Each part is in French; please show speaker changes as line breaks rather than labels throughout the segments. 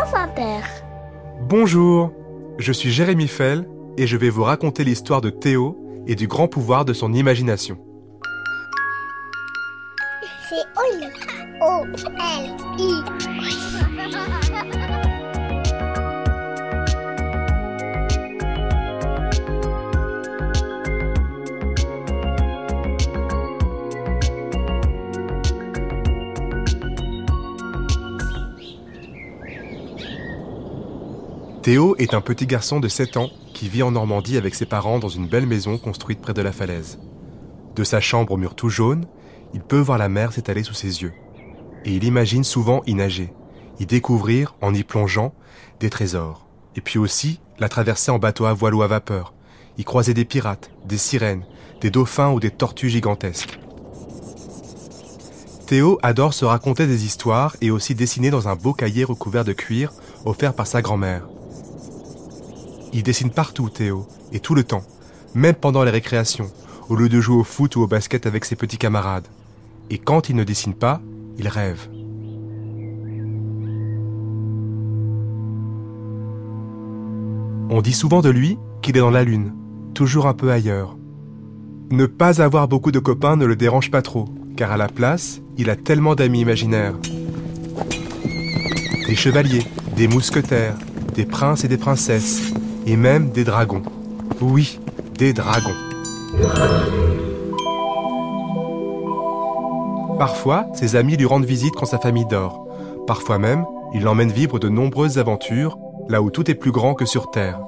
France Inter.
Bonjour, je suis Jérémy Fell et je vais vous raconter l'histoire de Théo et du grand pouvoir de son imagination.
C'est Oli.
Théo est un petit garçon de 7 ans qui vit en Normandie avec ses parents dans une belle maison construite près de la falaise. De sa chambre au mur tout jaune, il peut voir la mer s'étaler sous ses yeux. Et il imagine souvent y nager, y découvrir, en y plongeant, des trésors. Et puis aussi la traverser en bateau à voile ou à vapeur, y croiser des pirates, des sirènes, des dauphins ou des tortues gigantesques. Théo adore se raconter des histoires et aussi dessiner dans un beau cahier recouvert de cuir offert par sa grand-mère. Il dessine partout, Théo, et tout le temps, même pendant les récréations, au lieu de jouer au foot ou au basket avec ses petits camarades. Et quand il ne dessine pas, il rêve. On dit souvent de lui qu'il est dans la lune, toujours un peu ailleurs. Ne pas avoir beaucoup de copains ne le dérange pas trop, car à la place, il a tellement d'amis imaginaires. Des chevaliers, des mousquetaires, des princes et des princesses, et même des dragons. Oui, des dragons. Parfois, ses amis lui rendent visite quand sa famille dort. Parfois même, il l'emmène vivre de nombreuses aventures, là où tout est plus grand que sur Terre.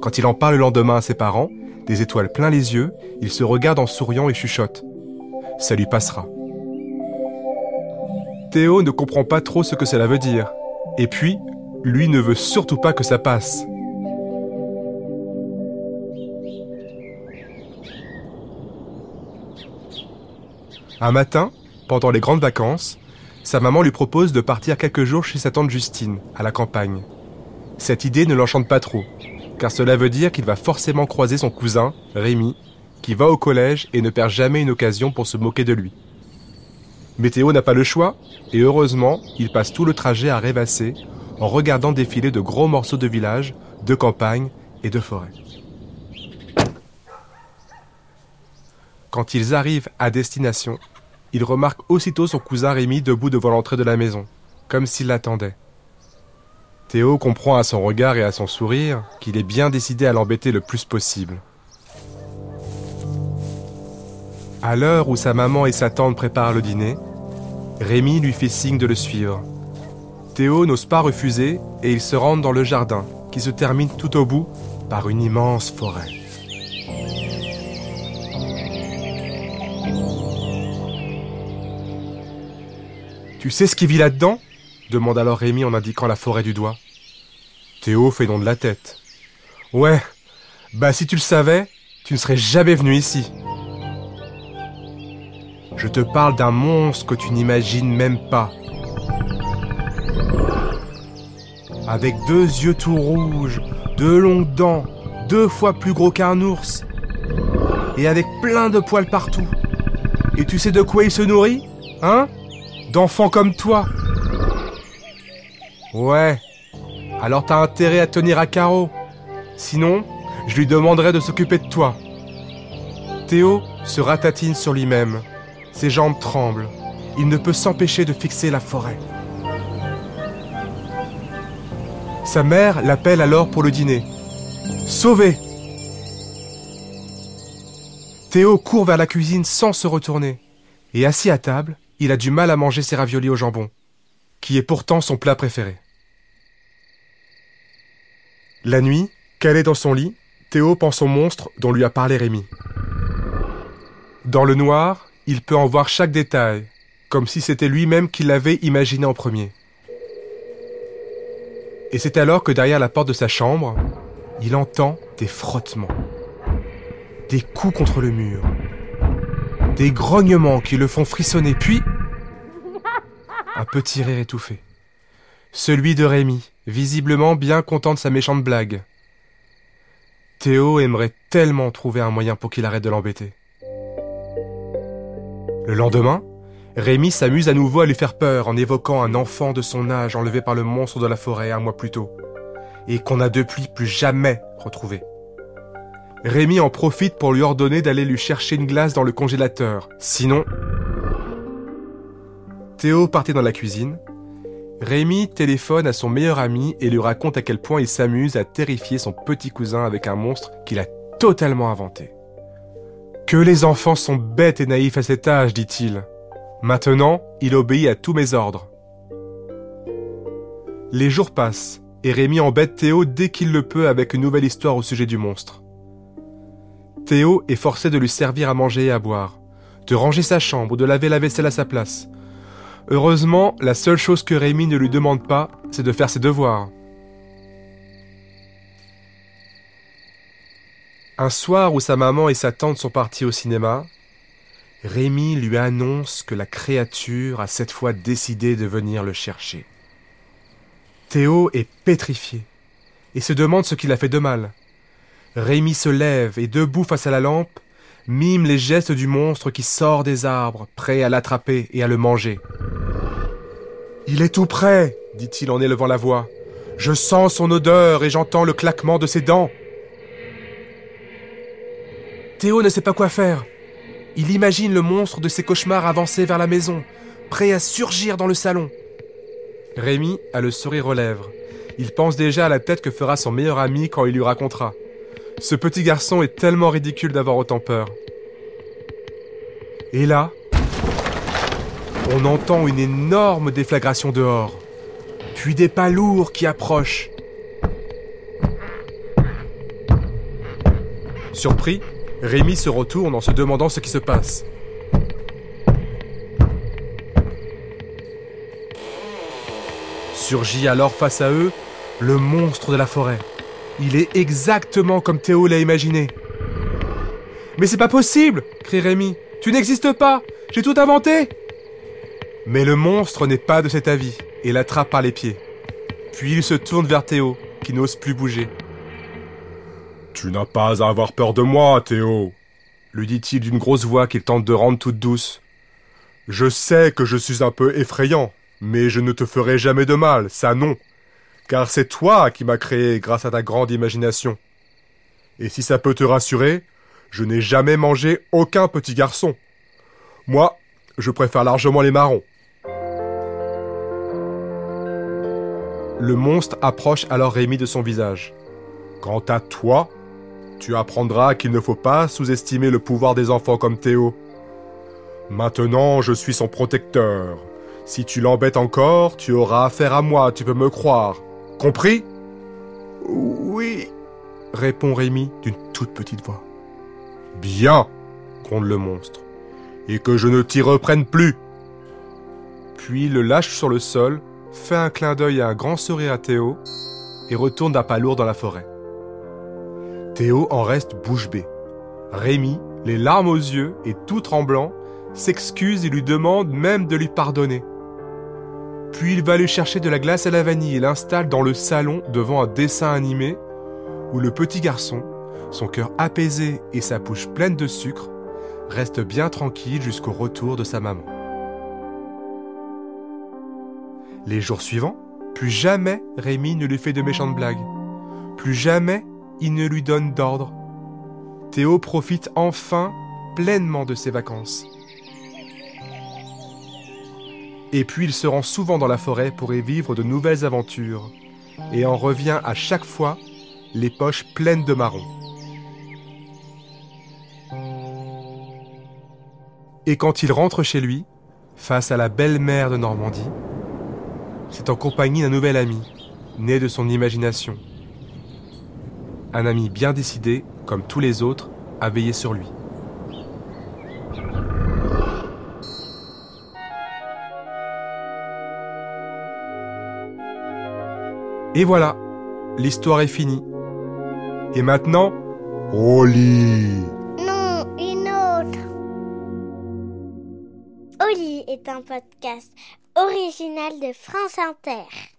Quand il en parle le lendemain à ses parents, des étoiles plein les yeux, il se regarde en souriant et chuchote. Ça lui passera. Théo ne comprend pas trop ce que cela veut dire. Et puis, lui ne veut surtout pas que ça passe. Un matin, pendant les grandes vacances, sa maman lui propose de partir quelques jours chez sa tante Justine, à la campagne. Cette idée ne l'enchante pas trop, car cela veut dire qu'il va forcément croiser son cousin, Rémi, qui va au collège et ne perd jamais une occasion pour se moquer de lui. Mais Théo n'a pas le choix, et heureusement, il passe tout le trajet à rêvasser en regardant défiler de gros morceaux de village, de campagne et de forêt. Quand ils arrivent à destination, il remarque aussitôt son cousin Rémi debout devant l'entrée de la maison, comme s'il l'attendait. Théo comprend à son regard et à son sourire qu'il est bien décidé à l'embêter le plus possible. À l'heure où sa maman et sa tante préparent le dîner, Rémi lui fait signe de le suivre. Théo n'ose pas refuser et ils se rendent dans le jardin, qui se termine tout au bout par une immense forêt. Tu sais ce qui vit là-dedans demande alors Rémi en indiquant la forêt du doigt. Théo fait don de la tête. Ouais, bah si tu le savais, tu ne serais jamais venu ici. Je te parle d'un monstre que tu n'imagines même pas. Avec deux yeux tout rouges, deux longues dents, deux fois plus gros qu'un ours, et avec plein de poils partout. Et tu sais de quoi il se nourrit Hein? D'enfants comme toi. Ouais, alors t'as intérêt à tenir à carreau. Sinon, je lui demanderai de s'occuper de toi. Théo se ratatine sur lui-même. Ses jambes tremblent. Il ne peut s'empêcher de fixer la forêt. Sa mère l'appelle alors pour le dîner. Sauvé Théo court vers la cuisine sans se retourner. Et assis à table, il a du mal à manger ses raviolis au jambon, qui est pourtant son plat préféré. La nuit, calé dans son lit, Théo pense au monstre dont lui a parlé Rémi. Dans le noir, il peut en voir chaque détail, comme si c'était lui-même qui l'avait imaginé en premier. Et c'est alors que derrière la porte de sa chambre, il entend des frottements, des coups contre le mur, des grognements qui le font frissonner, puis un petit rire étouffé. Celui de Rémi, visiblement bien content de sa méchante blague. Théo aimerait tellement trouver un moyen pour qu'il arrête de l'embêter. Le lendemain, Rémi s'amuse à nouveau à lui faire peur en évoquant un enfant de son âge enlevé par le monstre de la forêt un mois plus tôt, et qu'on n'a depuis plus jamais retrouvé. Rémi en profite pour lui ordonner d'aller lui chercher une glace dans le congélateur, sinon... Théo partait dans la cuisine. Rémi téléphone à son meilleur ami et lui raconte à quel point il s'amuse à terrifier son petit cousin avec un monstre qu'il a totalement inventé. Que les enfants sont bêtes et naïfs à cet âge, dit-il. Maintenant, il obéit à tous mes ordres. Les jours passent, et Rémi embête Théo dès qu'il le peut avec une nouvelle histoire au sujet du monstre. Théo est forcé de lui servir à manger et à boire, de ranger sa chambre, de laver la vaisselle à sa place. Heureusement, la seule chose que Rémi ne lui demande pas, c'est de faire ses devoirs. Un soir où sa maman et sa tante sont partis au cinéma, Rémi lui annonce que la créature a cette fois décidé de venir le chercher. Théo est pétrifié et se demande ce qu'il a fait de mal. Rémi se lève et debout face à la lampe, mime les gestes du monstre qui sort des arbres, prêt à l'attraper et à le manger. Il est tout prêt, dit-il en élevant la voix. Je sens son odeur et j'entends le claquement de ses dents. Théo ne sait pas quoi faire. Il imagine le monstre de ses cauchemars avancer vers la maison, prêt à surgir dans le salon. Rémi a le sourire aux lèvres. Il pense déjà à la tête que fera son meilleur ami quand il lui racontera. Ce petit garçon est tellement ridicule d'avoir autant peur. Et là, on entend une énorme déflagration dehors, puis des pas lourds qui approchent. Surpris, Rémi se retourne en se demandant ce qui se passe. Surgit alors face à eux le monstre de la forêt. Il est exactement comme Théo l'a imaginé. Mais c'est pas possible crie Rémi. Tu n'existes pas J'ai tout inventé Mais le monstre n'est pas de cet avis et l'attrape par les pieds. Puis il se tourne vers Théo, qui n'ose plus bouger.
Tu n'as pas à avoir peur de moi, Théo,
lui dit-il d'une grosse voix qu'il tente de rendre toute douce.
Je sais que je suis un peu effrayant, mais je ne te ferai jamais de mal, ça non. Car c'est toi qui m'as créé grâce à ta grande imagination. Et si ça peut te rassurer, je n'ai jamais mangé aucun petit garçon. Moi, je préfère largement les marrons.
Le monstre approche alors Rémi de son visage.
Quant à toi, tu apprendras qu'il ne faut pas sous-estimer le pouvoir des enfants comme Théo. Maintenant, je suis son protecteur. Si tu l'embêtes encore, tu auras affaire à moi, tu peux me croire. Compris?
Oui, répond Rémi d'une toute petite voix.
Bien, gronde le monstre. Et que je ne t'y reprenne plus.
Puis le lâche sur le sol, fait un clin d'œil et un grand sourire à Théo, et retourne d'un pas lourd dans la forêt. Théo en reste bouche bée. Rémi, les larmes aux yeux et tout tremblant, s'excuse et lui demande même de lui pardonner. Puis il va lui chercher de la glace à la vanille et l'installe dans le salon devant un dessin animé où le petit garçon, son cœur apaisé et sa bouche pleine de sucre, reste bien tranquille jusqu'au retour de sa maman. Les jours suivants, plus jamais Rémi ne lui fait de méchantes blagues. Plus jamais il ne lui donne d'ordre. Théo profite enfin pleinement de ses vacances. Et puis il se rend souvent dans la forêt pour y vivre de nouvelles aventures, et en revient à chaque fois les poches pleines de marrons. Et quand il rentre chez lui, face à la belle mer de Normandie, c'est en compagnie d'un nouvel ami, né de son imagination un ami bien décidé, comme tous les autres, à veiller sur lui. Et voilà, l'histoire est finie. Et maintenant,
au lit
Non, une autre. Oli est un podcast original de France Inter.